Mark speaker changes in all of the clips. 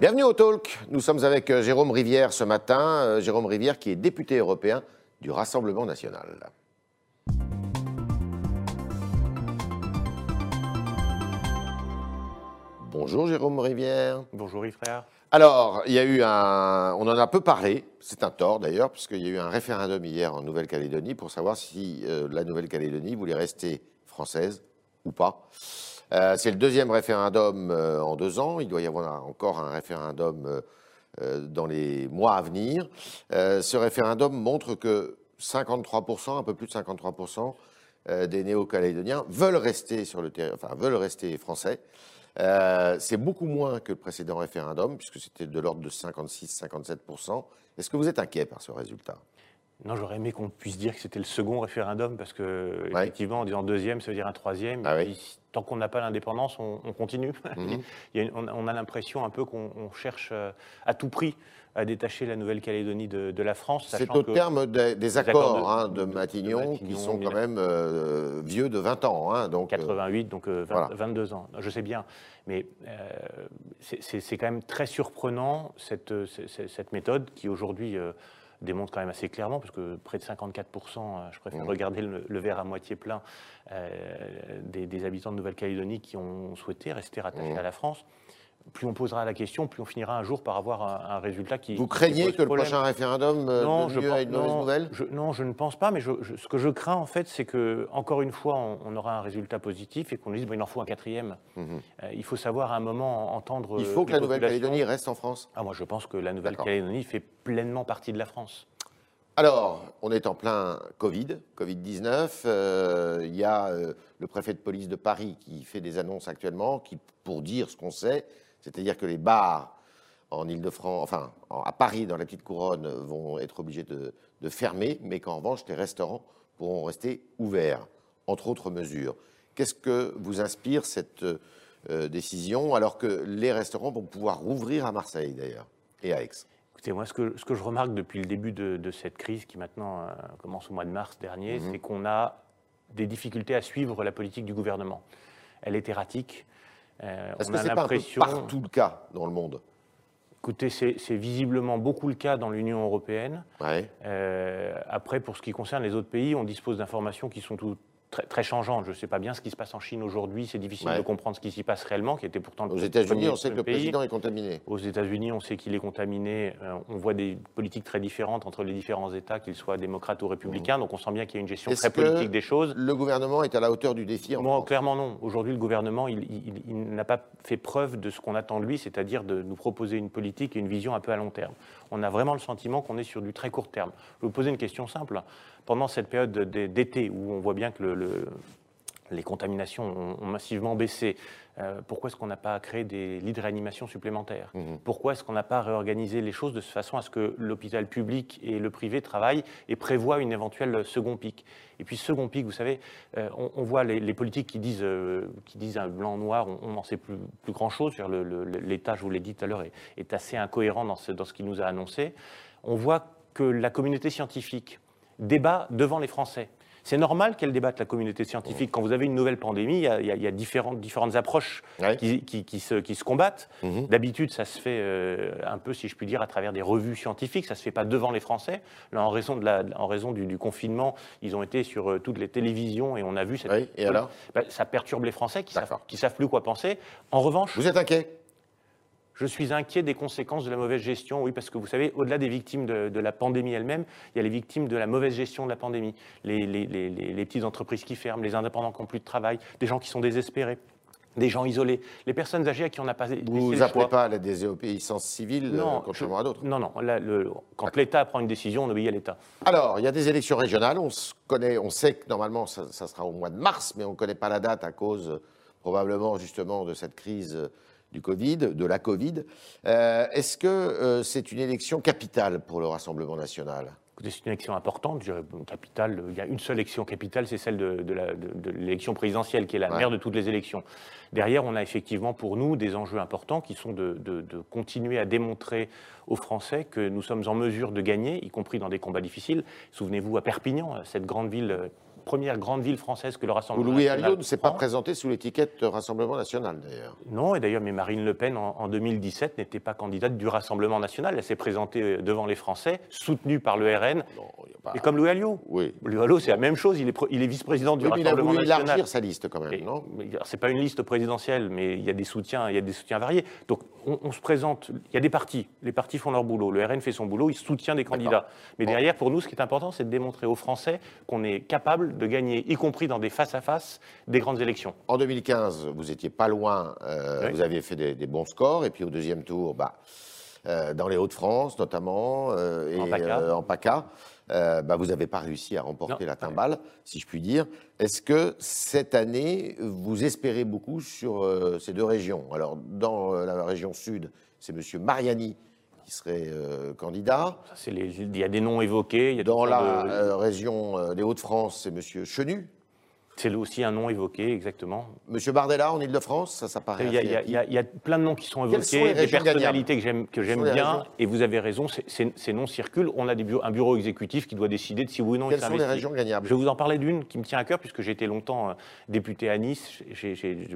Speaker 1: Bienvenue au Talk. Nous sommes avec euh, Jérôme Rivière ce matin. Euh, Jérôme Rivière qui est député européen du Rassemblement national. Bonjour Jérôme Rivière.
Speaker 2: Bonjour Yves Frère.
Speaker 1: Alors, il y a eu un. On en a peu parlé, c'est un tort d'ailleurs, puisqu'il y a eu un référendum hier en Nouvelle-Calédonie pour savoir si euh, la Nouvelle-Calédonie voulait rester française ou pas. Euh, c'est le deuxième référendum euh, en deux ans. Il doit y avoir encore un référendum euh, dans les mois à venir. Ce référendum montre que 53%, un peu plus de 53% euh, des néo-calédoniens veulent rester sur le terrain, enfin veulent rester français. C'est beaucoup moins que le précédent référendum, puisque c'était de l'ordre de 56-57%. Est-ce que vous êtes inquiet par ce résultat?
Speaker 2: Non, j'aurais aimé qu'on puisse dire que c'était le second référendum, parce que,
Speaker 1: Ouais.
Speaker 2: effectivement, en disant deuxième, ça veut dire un troisième.
Speaker 1: Ah oui.
Speaker 2: Tant qu'on n'a pas l'indépendance, on, on continue.
Speaker 1: Mhm.
Speaker 2: Il y a une- on, on a l'impression un peu qu'on on cherche euh, à tout prix à détacher la Nouvelle-Calédonie de, de la France.
Speaker 1: C'est au
Speaker 2: que-
Speaker 1: terme des, des
Speaker 2: accords
Speaker 1: accords,
Speaker 2: de-
Speaker 1: hein, de,
Speaker 2: de- de
Speaker 1: Matignon, qui sont quand même euh, vieux de 20 ans. hein, donc, euh,
Speaker 2: 88, donc euh, 20
Speaker 1: voilà.
Speaker 2: 22 ans. Je sais bien, mais euh, c'est- quand même très surprenant cette, méthode qui aujourd'hui démontre quand même assez clairement, parce que près de 54%, euh, je préfère
Speaker 1: Mhm.
Speaker 2: regarder le, le verre à moitié plein, euh, des, des habitants de Nouvelle-Calédonie qui ont souhaité rester rattachés
Speaker 1: Mhm.
Speaker 2: à la France. Plus on posera la question, plus on finira un jour par avoir un, un résultat qui.
Speaker 1: vous craignez que le prochain référendum euh,
Speaker 2: Non,
Speaker 1: donne
Speaker 2: je
Speaker 1: lieu
Speaker 2: pense-
Speaker 1: à une mauvaise
Speaker 2: non,
Speaker 1: nouvelle
Speaker 2: je- non, je ne pense pas, mais je- je- ce que je crains en fait, c'est que encore une fois, on, on aura un résultat positif et qu'on nous dise bon, il en faut un quatrième.
Speaker 1: Mhm.
Speaker 2: Euh, il faut savoir à un moment entendre.
Speaker 1: Il faut
Speaker 2: euh,
Speaker 1: que la
Speaker 2: les
Speaker 1: Nouvelle-Calédonie reste en France
Speaker 2: Ah, moi, je pense que la Nouvelle-Calédonie fait pleinement partie de la France.
Speaker 1: Alors, on est en plein Covid, Covid-19. euh, il y a euh, le préfet de police de Paris qui fait des annonces actuellement qui, pour dire ce qu'on sait, c'est-à-dire que les bars en Ile-de-France, enfin en- à Paris, dans la petite couronne, vont être obligés de, de fermer, mais qu'en revanche, les restaurants pourront rester ouverts, entre autres mesures. Qu'est-ce que vous inspire cette euh, décision, alors que les restaurants vont pouvoir rouvrir à Marseille, d'ailleurs, et à Aix?
Speaker 2: Écoutez, moi, ce que, ce que je remarque depuis le début de, de cette crise qui maintenant euh, commence au mois de mars dernier,
Speaker 1: Mhm.
Speaker 2: c'est qu'on a des difficultés à suivre la politique du gouvernement. Elle est erratique. Euh,
Speaker 1: Est-ce que c'est pas un peu
Speaker 2: l'impression.
Speaker 1: partout le cas dans le monde
Speaker 2: Écoutez, c'est c'est visiblement beaucoup le cas dans l'Union européenne.
Speaker 1: ouais.
Speaker 2: Euh, après, pour ce qui concerne les autres pays, on dispose d'informations qui sont tout- très, très changeantes. Je ne sais pas bien ce qui se passe en Chine aujourd'hui. C'est difficile
Speaker 1: Ouais.
Speaker 2: de comprendre ce qui s'y passe réellement, qui était pourtant le
Speaker 1: Aux États-Unis, on sait que le
Speaker 2: pays.
Speaker 1: président est contaminé.
Speaker 2: Aux États-Unis, on sait qu'il est contaminé. Euh, on voit des politiques très différentes entre les différents États, qu'ils soient démocrates ou républicains. Donc on sent bien qu'il y a une gestion
Speaker 1: Mmh.
Speaker 2: Très
Speaker 1: que
Speaker 2: politique des choses.
Speaker 1: Le gouvernement est à la hauteur du défi en
Speaker 2: Moi,
Speaker 1: France?
Speaker 2: clairement non. Aujourd'hui, le gouvernement, il, il- il n'a pas fait preuve de ce qu'on attend de lui, c'est-à-dire de nous proposer une politique et une vision un peu à long terme. On a vraiment le sentiment qu'on est sur du très court terme. Je vais vous poser une question simple. Pendant cette période d'été où on voit bien que le- les contaminations ont, ont massivement baissé, euh, pourquoi est-ce qu'on n'a pas créé des lits de réanimation supplémentaires
Speaker 1: Mhm.
Speaker 2: Pourquoi est-ce qu'on n'a pas réorganisé les choses de façon à ce que l'hôpital public et le privé travaillent et prévoient une éventuelle second pic? Et puis second pic, vous savez, euh, on, on voit les, les politiques qui disent, euh, qui disent un blanc-noir, on n'en sait plus, plus grand-chose. L'État, je vous l'ai dit tout à l'heure, est, est assez incohérent dans ce, dans ce qu'il nous a annoncé. On voit que la communauté scientifique débat devant les Français. C'est normal qu'elle débatte, la communauté scientifique. Quand vous avez une nouvelle pandémie, il y a, il y différentes, différentes approches
Speaker 1: Ouais.
Speaker 2: qui, qui- qui se, qui se combattent.
Speaker 1: Mhm.
Speaker 2: D'habitude, ça se fait euh, un peu, si je puis dire, à travers des revues scientifiques. Ça se fait pas devant les Français. Là, en raison, de la, en raison du, du confinement, ils ont été sur euh, toutes les télévisions et on a vu cette.
Speaker 1: Oui, et alors?
Speaker 2: Ben, Ça perturbe les Français qui savent,
Speaker 1: D'accord.
Speaker 2: qui savent plus quoi penser. En revanche,
Speaker 1: Vous êtes inquiet?
Speaker 2: Je suis inquiet des conséquences de la mauvaise gestion, oui, parce que vous savez, au-delà des victimes de, de la pandémie elle-même, il y a les victimes de la mauvaise gestion de la pandémie. Les, les- les- les- les petites entreprises qui ferment, les indépendants qui n'ont plus de travail, des gens qui sont désespérés, des gens isolés, les personnes âgées à qui on n'a pas
Speaker 1: Vous n'appelez
Speaker 2: choix.
Speaker 1: pas à la désobéissance civile euh, contrairement à d'autres
Speaker 2: Non, non. là, le- quand l'État prend une décision, on obéit à l'État.
Speaker 1: Alors, il y a des élections régionales. On, se connaît, on sait que normalement, ça, ça sera au mois de mars, mais on ne connaît pas la date à cause probablement justement de cette crise du Covid, de la Covid. Euh, Est-ce que euh, c'est une élection capitale pour le Rassemblement national?
Speaker 2: C'est une élection importante, je dirais, capitale. Il y a une seule élection capitale, c'est celle de, l'élection présidentielle, qui est la
Speaker 1: Ouais.
Speaker 2: mère de toutes les élections. Derrière, on a effectivement pour nous des enjeux importants qui sont de, de- de continuer à démontrer aux Français que nous sommes en mesure de gagner, y compris dans des combats difficiles. Souvenez-vous à Perpignan, cette grande ville première grande ville française que le Rassemblement
Speaker 1: Louis
Speaker 2: national.
Speaker 1: Alliot ne s'est pas présenté sous l'étiquette Rassemblement national, d'ailleurs.
Speaker 2: Non, et d'ailleurs, mais Marine Le Pen, en, en 2017, n'était pas candidate du Rassemblement national. Elle s'est présentée euh, devant les Français, soutenue par le RN,
Speaker 1: Non, il y a pas-
Speaker 2: et comme Louis Alliot.
Speaker 1: Oui.
Speaker 2: Louis Alliot, c'est la même chose, il est, pro- il est vice-président du
Speaker 1: Oui, mais il a
Speaker 2: Rassemblement
Speaker 1: voulu
Speaker 2: national.
Speaker 1: élargir sa liste, quand même,
Speaker 2: Et-
Speaker 1: non?
Speaker 2: C'est pas une liste présidentielle, mais il y a des soutiens, il y a des soutiens variés. Donc on, on se présente, il y a des partis, les partis font leur boulot, le RN fait son boulot, il soutient des candidats. Mais
Speaker 1: Bon.
Speaker 2: derrière, pour nous, ce qui est important, c'est de démontrer aux Français qu'on est capable de gagner, y compris dans des face-à-face, des grandes élections.
Speaker 1: En 2015, vous étiez pas loin, euh,
Speaker 2: Oui.
Speaker 1: vous aviez fait des, des bons scores, et puis au deuxième tour, bah, euh, dans les Hauts-de-France notamment, euh, et
Speaker 2: En PACA.
Speaker 1: en PACA, bah, vous n'avez pas réussi à remporter
Speaker 2: Non.
Speaker 1: la timbale, si je puis dire. Est-ce que cette année, vous espérez beaucoup sur ces deux régions? Alors, dans la région sud, c'est M. Mariani qui serait euh, candidat.
Speaker 2: Ça, c'est les- il y a des noms évoqués. Il y a
Speaker 1: Dans la
Speaker 2: de-
Speaker 1: euh, région euh, des Hauts-de-France, c'est M. Chenu.
Speaker 2: C'est aussi un nom évoqué, exactement.
Speaker 1: M. Bardella en Ile-de-France, ça, ça paraît
Speaker 2: Il y, a,
Speaker 1: assez
Speaker 2: il y a-
Speaker 1: acquis.
Speaker 2: il y a- il y a plein de noms qui sont évoqués, des personnalités que j'aime que bien, et vous avez raison, ces noms circulent. On a des bureaux- un bureau exécutif qui doit décider de si oui ou non
Speaker 1: Quelles
Speaker 2: il
Speaker 1: sont les régions gagnables
Speaker 2: Je vais vous en parler d'une qui me tient à cœur, puisque j'ai été longtemps euh, député à Nice.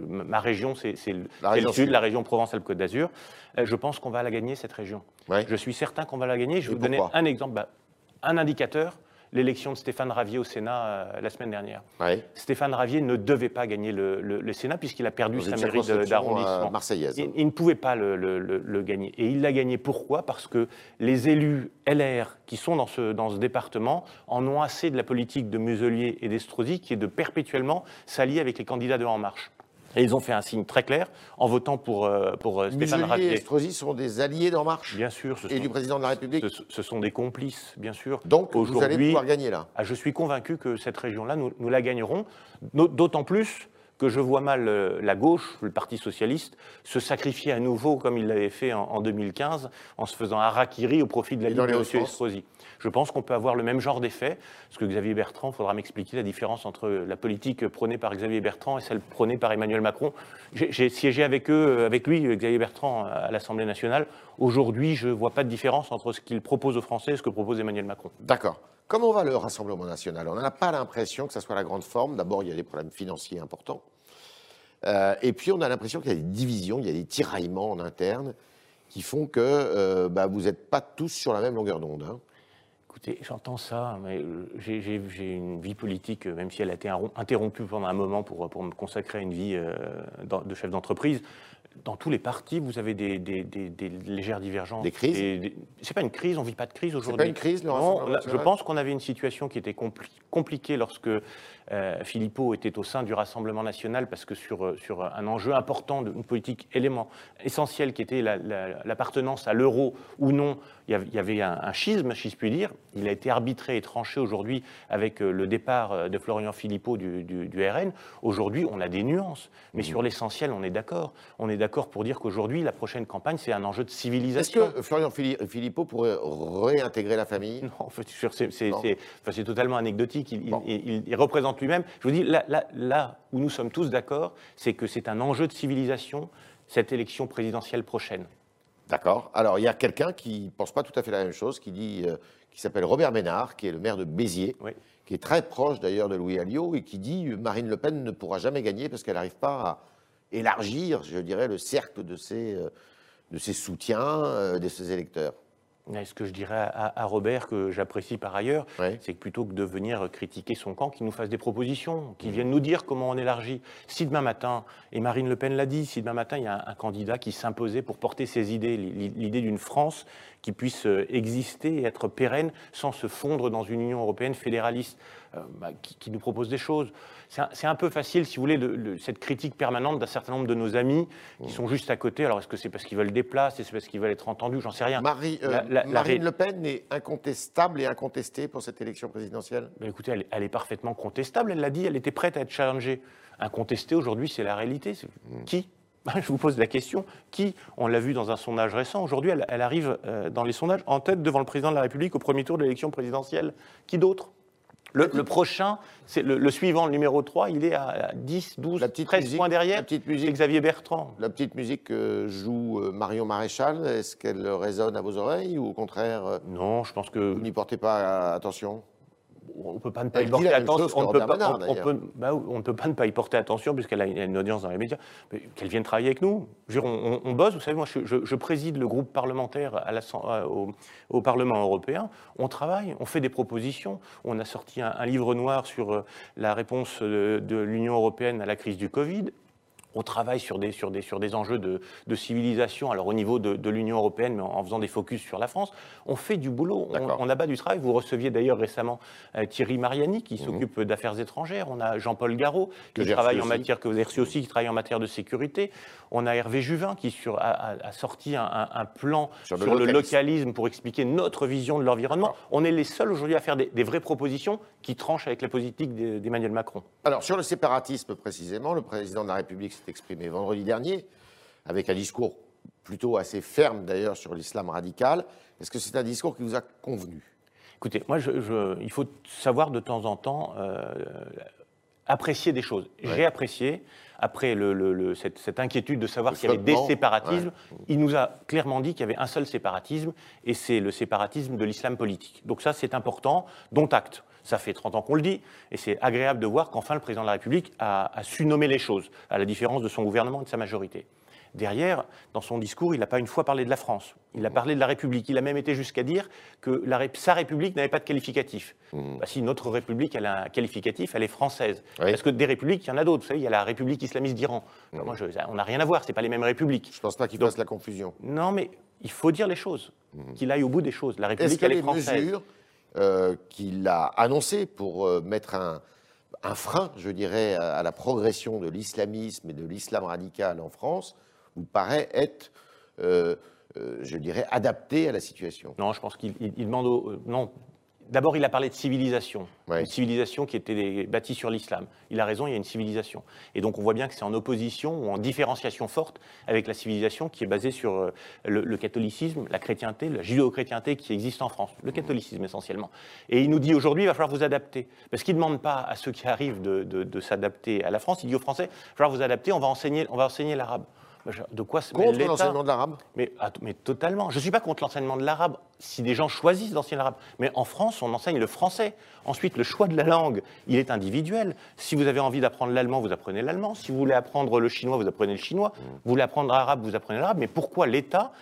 Speaker 2: Ma région, c'est le, sud, la région Provence-Alpes-Côte d'Azur. Euh, je pense qu'on va la gagner, cette région.
Speaker 1: Ouais.
Speaker 2: Je suis certain qu'on va la gagner. Je vais vous donner un exemple, bah, un indicateur, l'élection de Stéphane Ravier au Sénat euh, la semaine dernière.
Speaker 1: Ouais.
Speaker 2: Stéphane Ravier ne devait pas gagner le, le- le Sénat puisqu'il a perdu sa mairie d'arrondissement.
Speaker 1: euh, marseillaise.
Speaker 2: Il, il ne pouvait pas le gagner. Et il l'a gagné pourquoi? Parce que les élus LR qui sont dans ce, dans ce département en ont assez de la politique de Muselier et d'Estrosi qui est de perpétuellement s'allier avec les candidats de En Marche. Et ils ont fait un signe très clair en votant pour, euh, pour euh, Stéphane
Speaker 1: Muselier et. Estrosi sont des alliés d'En Marche
Speaker 2: Bien sûr, ce
Speaker 1: et
Speaker 2: sont,
Speaker 1: du président de la République.
Speaker 2: ce- ce sont des complices, bien sûr.
Speaker 1: Donc, vous allez pouvoir gagner là.
Speaker 2: ah, je suis convaincu que cette région-là, nous, nous la gagnerons, d'autant plus que je vois mal euh, la gauche, le Parti socialiste, se sacrifier à nouveau, comme il l'avait fait en, en 2015, en se faisant harakiri au profit de la Ligue de M. Estrosi. Je pense qu'on peut avoir le même genre d'effet, parce que Xavier Bertrand, il faudra m'expliquer la différence entre la politique prônée par Xavier Bertrand et celle prônée par Emmanuel Macron. J'ai siégé avec eux, euh, avec lui, Xavier Bertrand, à l'Assemblée nationale. Aujourd'hui, je ne vois pas de différence entre ce qu'il propose aux Français et ce que propose Emmanuel Macron.
Speaker 1: D'accord. Comment va le Rassemblement national? On n'a pas l'impression que ça soit la grande forme. D'abord, il y a des problèmes financiers importants. Euh, et puis, on a l'impression qu'il y a des divisions, il y a des tiraillements en interne qui font que euh, bah, vous n'êtes pas tous sur la même longueur d'onde. hein.
Speaker 2: Écoutez, j'entends ça, mais euh, j'ai- une vie politique, euh, même si elle a été interrom- interrompue pendant un moment pour, pour me consacrer à une vie euh, de chef d'entreprise. Dans tous les partis, vous avez des, des- des- des légères divergences.
Speaker 1: Des crises
Speaker 2: C'est pas une crise, on vit pas de crise aujourd'hui.
Speaker 1: pas une crise, le
Speaker 2: Non, là, Je pense qu'on avait une situation qui était compli- compliquée lorsque euh, Philippot était au sein du Rassemblement national, parce que sur, euh, sur un enjeu important, de- une politique élément essentiel qui était la- la- l'appartenance à l'euro ou non, il y avait, il y avait un, un schisme, si je puis dire. Il a été arbitré et tranché aujourd'hui avec euh, le départ euh, de Florian Philippot du, du- du RN. Aujourd'hui, on a des nuances, mais sur l'essentiel, on est d'accord. On est d'accord pour dire qu'aujourd'hui, la prochaine campagne, c'est un enjeu de
Speaker 1: Est-ce
Speaker 2: civilisation.
Speaker 1: que Florian Phili- Philippot pourrait réintégrer la famille?
Speaker 2: Non, c'est enfin, totalement anecdotique. Il, il-
Speaker 1: Bon.
Speaker 2: il- il représente lui-même. Je vous dis, là, là- là où nous sommes tous d'accord, c'est que c'est un enjeu de civilisation, cette élection présidentielle prochaine.
Speaker 1: D'accord. Alors, il y a quelqu'un qui ne pense pas tout à fait la même chose, qui dit, euh, qui s'appelle Robert Ménard, qui est le maire de Béziers,
Speaker 2: Oui.
Speaker 1: qui est très proche d'ailleurs de Louis Alliot, et qui dit euh, Marine Le Pen ne pourra jamais gagner parce qu'elle n'arrive pas à élargir, je dirais, le cercle de ses, euh, de ses soutiens, de ses électeurs.
Speaker 2: Ce que je dirais à, à Robert, que j'apprécie par ailleurs, c'est que plutôt que de venir critiquer son camp, qu'il nous fasse des propositions, qu'il vienne nous dire comment on élargit. Si demain matin, et Marine Le Pen l'a dit, si demain matin il y a un, un candidat qui s'imposait pour porter ses idées, l'i- l'idée d'une France qui puisse euh, exister et être pérenne sans se fondre dans une Union européenne fédéraliste, bah, qui, qui nous propose des choses. C'est un, peu facile, si vous voulez, de- de- cette critique permanente d'un certain nombre de nos amis qui sont juste à côté. Alors est-ce que c'est parce qu'ils veulent des places, est-ce parce qu'ils veulent être entendus, j'en sais rien.
Speaker 1: Marie, euh,
Speaker 2: La- la- la
Speaker 1: Marine Le Pen est incontestable et incontestée pour cette élection présidentielle
Speaker 2: Ben, écoutez, elle, elle est parfaitement contestable, elle l'a dit, elle était prête à être challengée. Incontestée aujourd'hui, c'est la réalité. Qui? Je vous pose la question. Qui? On l'a vu dans un sondage récent. Aujourd'hui, elle, elle arrive euh, dans les sondages en tête devant le président de la République au premier tour de l'élection présidentielle. Qui d'autre? Le, le prochain, c'est le, le suivant, le numéro 3, il est à, à 10, 12,
Speaker 1: La petite
Speaker 2: 13
Speaker 1: musique-
Speaker 2: points derrière.
Speaker 1: la petite musique.
Speaker 2: Xavier Bertrand.
Speaker 1: La petite musique que joue euh, Marion Maréchal, est-ce qu'elle résonne à vos oreilles ou au contraire, euh,
Speaker 2: Non, je pense que
Speaker 1: vous n'y portez pas euh, attention?
Speaker 2: On ne peut pas ne pas y porter attention. On, peut pas, on, ne peut pas ne pas y porter attention puisqu'elle a une audience dans les médias. Qu'elle vienne travailler avec nous. on, bosse, vous savez, moi je, préside le groupe parlementaire à la, au, Parlement européen. On travaille, on fait des propositions. On a sorti un, livre noir sur euh, la réponse de, de l'Union européenne à la crise du Covid on travaille sur des, sur des, sur des enjeux de, civilisation, alors au niveau de, l'Union européenne, mais en, faisant des focus sur la France. On fait du boulot, on, abat du travail. Vous receviez d'ailleurs récemment euh, Thierry Mariani, qui mhm. s'occupe d'affaires étrangères. On a Jean-Paul Garot, qui travaille en matière, que vous avez reçu aussi, qui travaille en matière de sécurité. On a Hervé Juvin, qui sur, a, sorti un, plan sur, le, localisme. pour expliquer notre vision de l'environnement. On est les seuls aujourd'hui à faire des, des vraies propositions qui tranchent avec la politique d'Emmanuel Macron.
Speaker 1: Alors, sur le séparatisme précisément, le président de la République exprimé vendredi dernier, avec un discours plutôt assez ferme d'ailleurs sur l'islam radical. Est-ce que c'est un discours qui vous a convenu?
Speaker 2: Écoutez, moi, je, il faut savoir de temps en temps euh, apprécier des choses. J'ai apprécié, après le, cette, inquiétude de savoir s'il y avait des séparatismes, il nous a clairement dit qu'il y avait un seul séparatisme, et c'est le séparatisme de l'islam politique. Donc ça, c'est important, dont acte. Ça fait 30 ans qu'on le dit, et c'est agréable de voir qu'enfin le président de la République a, su nommer les choses, à la différence de son gouvernement et de sa majorité. Derrière, dans son discours, il n'a pas une fois parlé de la France. Il a parlé de la République. Il a même été jusqu'à dire que sa République n'avait pas de qualificatif. Mmh. Bah, si notre République elle a un qualificatif, elle est française. Parce que des républiques, il y en a d'autres. Vous savez, il y a la République islamiste d'Iran. Mmh. on n'a rien à voir. C'est pas les mêmes républiques.
Speaker 1: Je ne pense pas qu'il fasse la confusion.
Speaker 2: Non, mais il faut dire les choses. Mmh. Qu'il aille au bout des choses. La République, elle est française.
Speaker 1: Euh, qu'il a annoncé pour euh, mettre un, frein, je dirais, à, la progression de l'islamisme et de l'islam radical en France, vous paraît être, euh, je dirais, adapté à la situation
Speaker 2: Non, je pense qu'il demande. non, D'abord, il a parlé de civilisation, une civilisation qui était bâtie sur l'islam. Il a raison, il y a une civilisation. Et donc, on voit bien que c'est en opposition ou en différenciation forte avec la civilisation qui est basée sur euh, le, catholicisme, la chrétienté, la judéo-chrétienté qui existe en France, le catholicisme essentiellement. Et il nous dit aujourd'hui, il va falloir vous adapter. Parce qu'il ne demande pas à ceux qui arrivent de, s'adapter à la France, il dit aux Français, il va falloir vous adapter, on va enseigner, on va enseigner l'arabe.
Speaker 1: De quoi se Contre l'enseignement de l'arabe
Speaker 2: mais, mais totalement. Je ne suis pas contre l'enseignement de l'arabe si des gens choisissent d'enseigner l'arabe. Mais en France, on enseigne le français. Ensuite, le choix de la langue, il est individuel. Si vous avez envie d'apprendre l'allemand, vous apprenez l'allemand. Si vous voulez apprendre le chinois, vous apprenez le chinois. Mm. Vous voulez apprendre l'arabe, vous apprenez l'arabe. Mais pourquoi l'État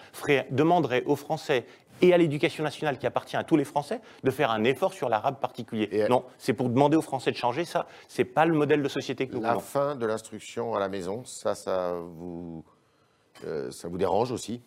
Speaker 2: demanderait aux Français et à l'éducation nationale qui appartient à tous les Français de faire un effort sur l'arabe particulier? Non, c'est pour demander aux Français de changer ça. C'est pas le modèle de société que nous
Speaker 1: La fin de l'instruction à la maison, ça, ça vous euh, ça vous dérange aussi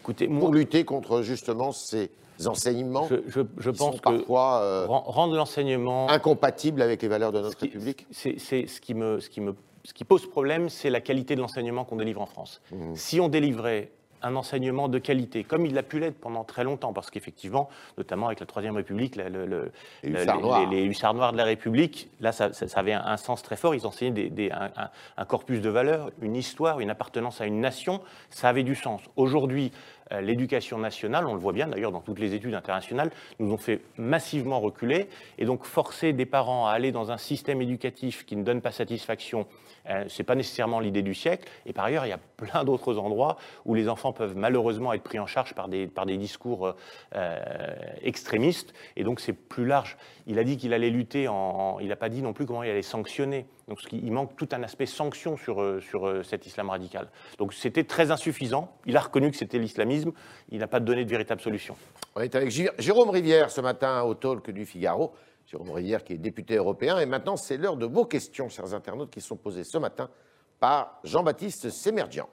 Speaker 1: Écoutez, Pour lutter contre justement ces enseignements
Speaker 2: je, pense que parfois euh, rendre l'enseignement
Speaker 1: incompatible avec les valeurs de notre République.
Speaker 2: C'est ce qui me, ce qui me ce qui pose problème, c'est la qualité de l'enseignement qu'on délivre en France. Mmh. Si on délivrait un enseignement de qualité, comme il a pu l'être pendant très longtemps, parce qu'effectivement, notamment avec la Troisième République, le, les, hussards noirs de la République, là, ça, avait un, sens très fort. Ils enseignaient des, un, corpus de valeurs, une histoire, une appartenance à une nation. Ça avait du sens. Aujourd'hui, l'éducation nationale, on le voit bien d'ailleurs dans toutes les études internationales, nous ont fait massivement reculer. Et donc, forcer des parents à aller dans un système éducatif qui ne donne pas satisfaction euh, ce n'est pas nécessairement l'idée du siècle. Et par ailleurs, il y a plein d'autres endroits où les enfants peuvent malheureusement être pris en charge par des, par des discours euh, extrémistes. Et donc, c'est plus large. Il a dit qu'il allait lutter Il n'a pas dit non plus comment il allait sanctionner. Donc, il manque tout un aspect sanction sur, euh, sur cet islam radical. Donc, c'était très insuffisant. Il a reconnu que c'était l'islamisme. Il n'a pas donné de véritable solution.
Speaker 1: On est avec Jérôme Rivière ce matin au talk du Figaro. Jérôme Rivière qui est député européen. Et maintenant, c'est l'heure de vos questions, chers internautes, qui sont posées ce matin par Jean-Baptiste Sémerdian.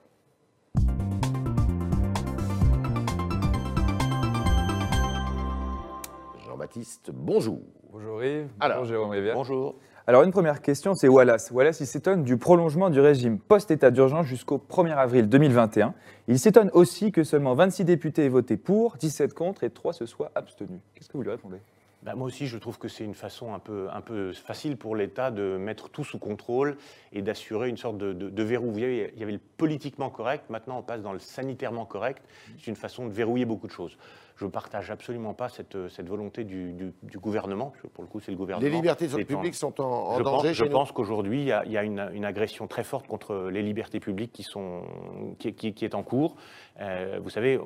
Speaker 1: Jean-Baptiste, bonjour.
Speaker 3: Bonjour Yves. bonjour Jérôme Rivière.
Speaker 2: Bonjour.
Speaker 3: Alors une première question, c'est Wallace. Wallace, il s'étonne du prolongement du régime post-état d'urgence jusqu'au 1er avril 2021. Il s'étonne aussi que seulement 26 députés aient voté pour, 17 contre et 3 se soient abstenus. Qu'est-ce que vous lui répondez?
Speaker 2: Bah, moi aussi, je trouve que c'est une façon un peu, un peu facile pour l'État de mettre tout sous contrôle et d'assurer une sorte de, de, verrou. Vous voyez, il y avait le politiquement correct, maintenant on passe dans le sanitairement correct. C'est une façon de verrouiller beaucoup de choses je ne partage absolument pas cette, cette volonté du, du, gouvernement, pour le coup c'est le gouvernement.
Speaker 1: Les libertés publiques sont en, danger
Speaker 2: Je pense qu'aujourd'hui il y a, y a une, une, agression très forte contre les libertés publiques qui, sont, qui, qui, est en cours. Euh, vous savez,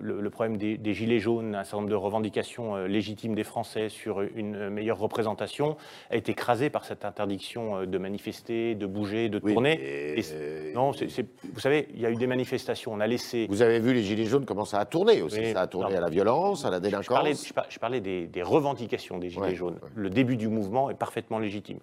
Speaker 2: le, le problème des, des, gilets jaunes, un certain nombre de revendications euh, légitimes des Français, sur une meilleure représentation, a été écrasé par cette interdiction de manifester, de bouger, de tourner.
Speaker 1: et-
Speaker 2: Et- non, vous savez, il y a eu des manifestations. On a laissé.
Speaker 1: Vous avez vu les Gilets jaunes comment ça a tourné aussi.
Speaker 2: Oui,
Speaker 1: ça a tourné. À la violence, à la
Speaker 2: Je
Speaker 1: délinquance.
Speaker 2: parlais, je par- je parlais des, des revendications des Gilets
Speaker 1: Ouais,
Speaker 2: jaunes.
Speaker 1: ouais.
Speaker 2: Le début du mouvement est parfaitement légitime.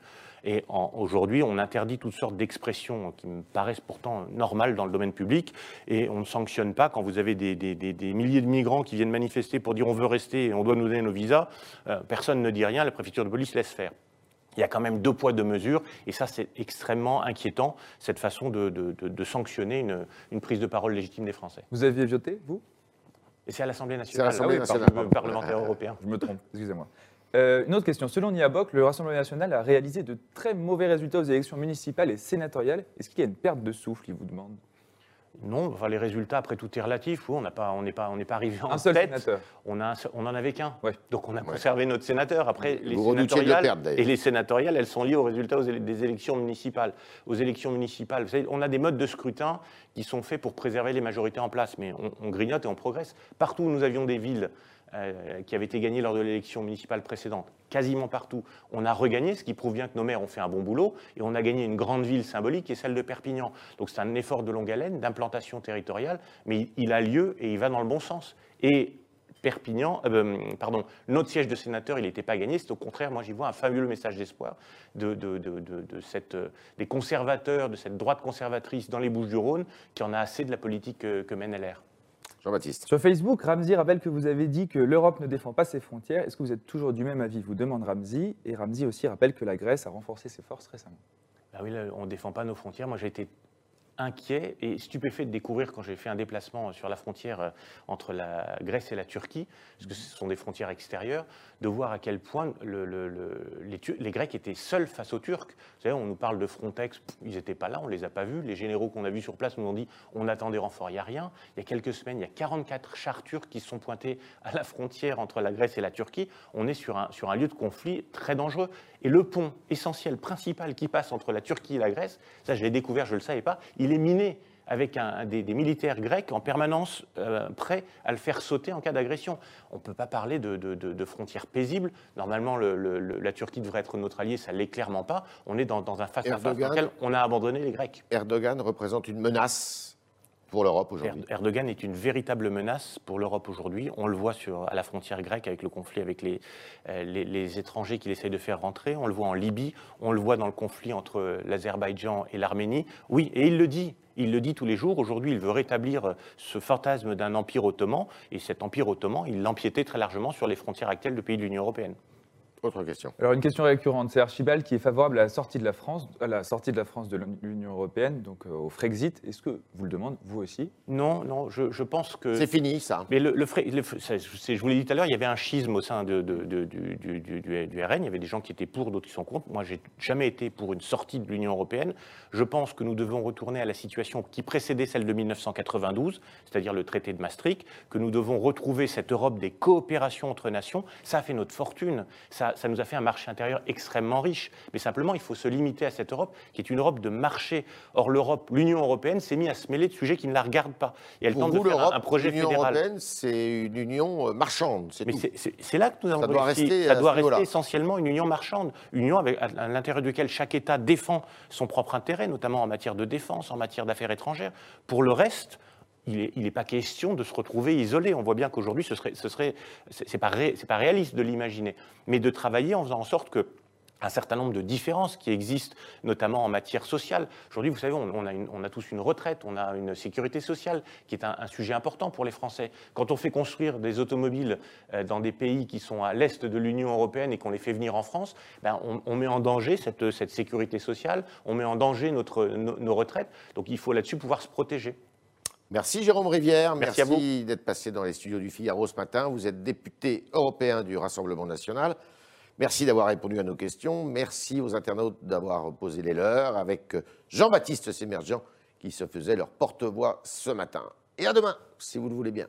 Speaker 2: Et aujourd'hui, on interdit toutes sortes d'expressions qui me paraissent pourtant normales dans le domaine public. Et on ne sanctionne pas quand vous avez des, des- des- des milliers de migrants qui viennent manifester pour dire on veut rester et on doit nous donner nos visas. Euh, personne ne dit rien, la préfecture de police laisse faire. Il y a quand même deux poids, deux mesures, et ça c'est extrêmement inquiétant, cette façon de, de- de- de sanctionner une, une prise de parole légitime des Français.
Speaker 3: Vous aviez voté, vous?
Speaker 2: Et c'est à l'Assemblée
Speaker 1: C'est à
Speaker 2: nationale,
Speaker 1: l'Assemblée
Speaker 2: ah oui,
Speaker 1: nationale.
Speaker 2: parlementaire européen.
Speaker 3: Je me trompe, excusez-moi. Euh, une autre question. Selon Niaboc, le Rassemblement national a réalisé de très mauvais résultats aux élections municipales et sénatoriales. Est-ce qu'il y a une perte de souffle, il vous demande?
Speaker 2: Non, enfin, les résultats, après tout est relatif. Oui, on n'a pas, on n'est pas, on pas arrivé en
Speaker 3: Un seul
Speaker 2: tête.
Speaker 3: sénateur.
Speaker 2: On, a on en avait qu'un.
Speaker 3: Ouais.
Speaker 2: Donc on a conservé notre sénateur. Après, les
Speaker 1: Vous le
Speaker 2: sénatoriales
Speaker 1: perdre,
Speaker 2: et les sénatoriales, elles sont liées aux résultats aux éle- des élections municipales. Aux élections municipales, vous savez, on a des modes de scrutin qui sont faits pour préserver les majorités en place, mais on, on grignote et on progresse. Partout où nous avions des villes qui avaient été gagnées lors de l'élection municipale précédente, quasiment partout, on a regagné, ce qui prouve bien que nos maires ont fait un bon boulot, et on a gagné une grande ville symbolique qui est celle de Perpignan. Donc c'est un effort de longue haleine, d'implantation territoriale, mais il, a lieu et il va dans le bon sens. Et Perpignan, euh, pardon, notre siège de sénateur, il n'était pas gagné. C'est au contraire, moi j'y vois un fabuleux message d'espoir de, de- de- de- de cette, euh, des conservateurs, de cette droite conservatrice dans les Bouches-du-Rhône, qui en a assez de la politique que, que mène LR.
Speaker 1: Jean-Baptiste.
Speaker 3: Sur Facebook, Ramzi rappelle que vous avez dit que l'Europe ne défend pas ses frontières. Est-ce que vous êtes toujours du même avis? Vous demande Ramzi. Et Ramzi aussi rappelle que la Grèce a renforcé ses forces récemment.
Speaker 2: Ah oui, là, on ne défend pas nos frontières. Moi, j'ai été inquiet et stupéfait de découvrir quand j'ai fait un déplacement sur la frontière euh, entre la Grèce et la Turquie, parce que ce sont des frontières extérieures, de voir à quel point le- le- le- les, Grecs étaient seuls face aux Turcs. Vous savez, on nous parle de Frontex, ils n'étaient pas là, on ne les a pas vus. Les généraux qu'on a vus sur place nous ont dit on attend des renforts, il n'y a rien. Il y a quelques semaines, il y a 44 chars turcs qui se sont pointés à la frontière entre la Grèce et la Turquie. On est sur un lieu de conflit très dangereux. Et le pont essentiel, principal qui passe entre la Turquie et la Grèce, ça je l'ai découvert, je ne le savais pas, il est miné avec un- des, des militaires grecs en permanence euh, prêts à le faire sauter en cas d'agression. On ne peut pas parler de, de- de- de frontières paisibles. Normalement, le- le- le- la Turquie devrait être notre allié, ça ne l'est clairement pas. On est dans, dans un face-à-face dans
Speaker 1: Erdogan.
Speaker 2: lequel on a abandonné les Grecs.
Speaker 1: Erdogan représente une menace pour l'Europe
Speaker 2: Er-
Speaker 1: aujourd'hui.
Speaker 2: Erdogan est une véritable menace pour l'Europe aujourd'hui. On le voit sur, à la frontière grecque avec le conflit avec les, euh, les, les étrangers qu'il essaye de faire rentrer. On le voit en Libye. On le voit dans le conflit entre l'Azerbaïdjan et l'Arménie. Oui, et il le dit. Il le dit tous les jours. Aujourd'hui, il veut rétablir euh, ce fantasme d'un empire ottoman. Et cet empire ottoman, il l'empiétait très largement sur les frontières actuelles de pays de l'Union européenne.
Speaker 1: Autre question.
Speaker 3: Alors une question récurrente, c'est Archibald qui est favorable à la sortie de la France, à la sortie de la France de l'Union européenne, donc euh, au Frexit. Est-ce que vous le demandez, vous aussi?
Speaker 2: Non, non, je, je pense que...
Speaker 1: C'est fini, ça.
Speaker 2: Mais le, le le- ça, c'est- je vous l'ai dit tout à l'heure, il y avait un schisme au sein de- de- de- du, du- du- du- du RN. Il y avait des gens qui étaient pour, d'autres qui sont contre. Moi, j'ai jamais été pour une sortie de l'Union européenne. Je pense que nous devons retourner à la situation qui précédait celle de 1992, c'est-à-dire le traité de Maastricht, que nous devons retrouver cette Europe des coopérations entre nations. Ça a fait notre fortune. Ça, ça nous a fait un marché intérieur extrêmement riche. Mais simplement, il faut se limiter à cette Europe qui est une Europe de marché. Or, l'Europe, l'Union européenne s'est mise à se mêler de sujets qui ne la regardent pas. Et elle
Speaker 1: Pour
Speaker 2: tente
Speaker 1: vous,
Speaker 2: de faire un- un projet
Speaker 1: l'Union
Speaker 2: fédéral.
Speaker 1: européenne, c'est une union euh, marchande, c'est
Speaker 2: Mais c'est- là que nous avons
Speaker 1: Ça doit
Speaker 2: réussi.
Speaker 1: rester
Speaker 2: Ça doit rester essentiellement une union marchande, une union avec, à, à l'intérieur duquel chaque État défend son propre intérêt, notamment en matière de défense, en matière d'affaires étrangères. Pour le reste, il n'est pas question de se retrouver isolé. On voit bien qu'aujourd'hui, ce serait, ce serait, c'est pas, réaliste de l'imaginer, mais de travailler en faisant en sorte que un certain nombre de différences qui existent, notamment en matière sociale. Aujourd'hui, vous savez, on, a tous une retraite, on a une sécurité sociale, qui est un, sujet important pour les Français. Quand on fait construire des automobiles euh, dans des pays qui sont à l'est de l'Union européenne et qu'on les fait venir en France, ben, on, met en danger cette, sécurité sociale, on met en danger notre, nos retraites. Donc il faut là-dessus pouvoir se protéger.
Speaker 1: Merci Jérôme Rivière, Merci d'être passé dans les studios du Figaro ce matin. Vous êtes député européen du Rassemblement national. Merci d'avoir répondu à nos questions. Merci aux internautes d'avoir posé les leurs avec Jean-Baptiste Sémergent qui se faisait leur porte-voix ce matin. Et à demain, si vous le voulez bien.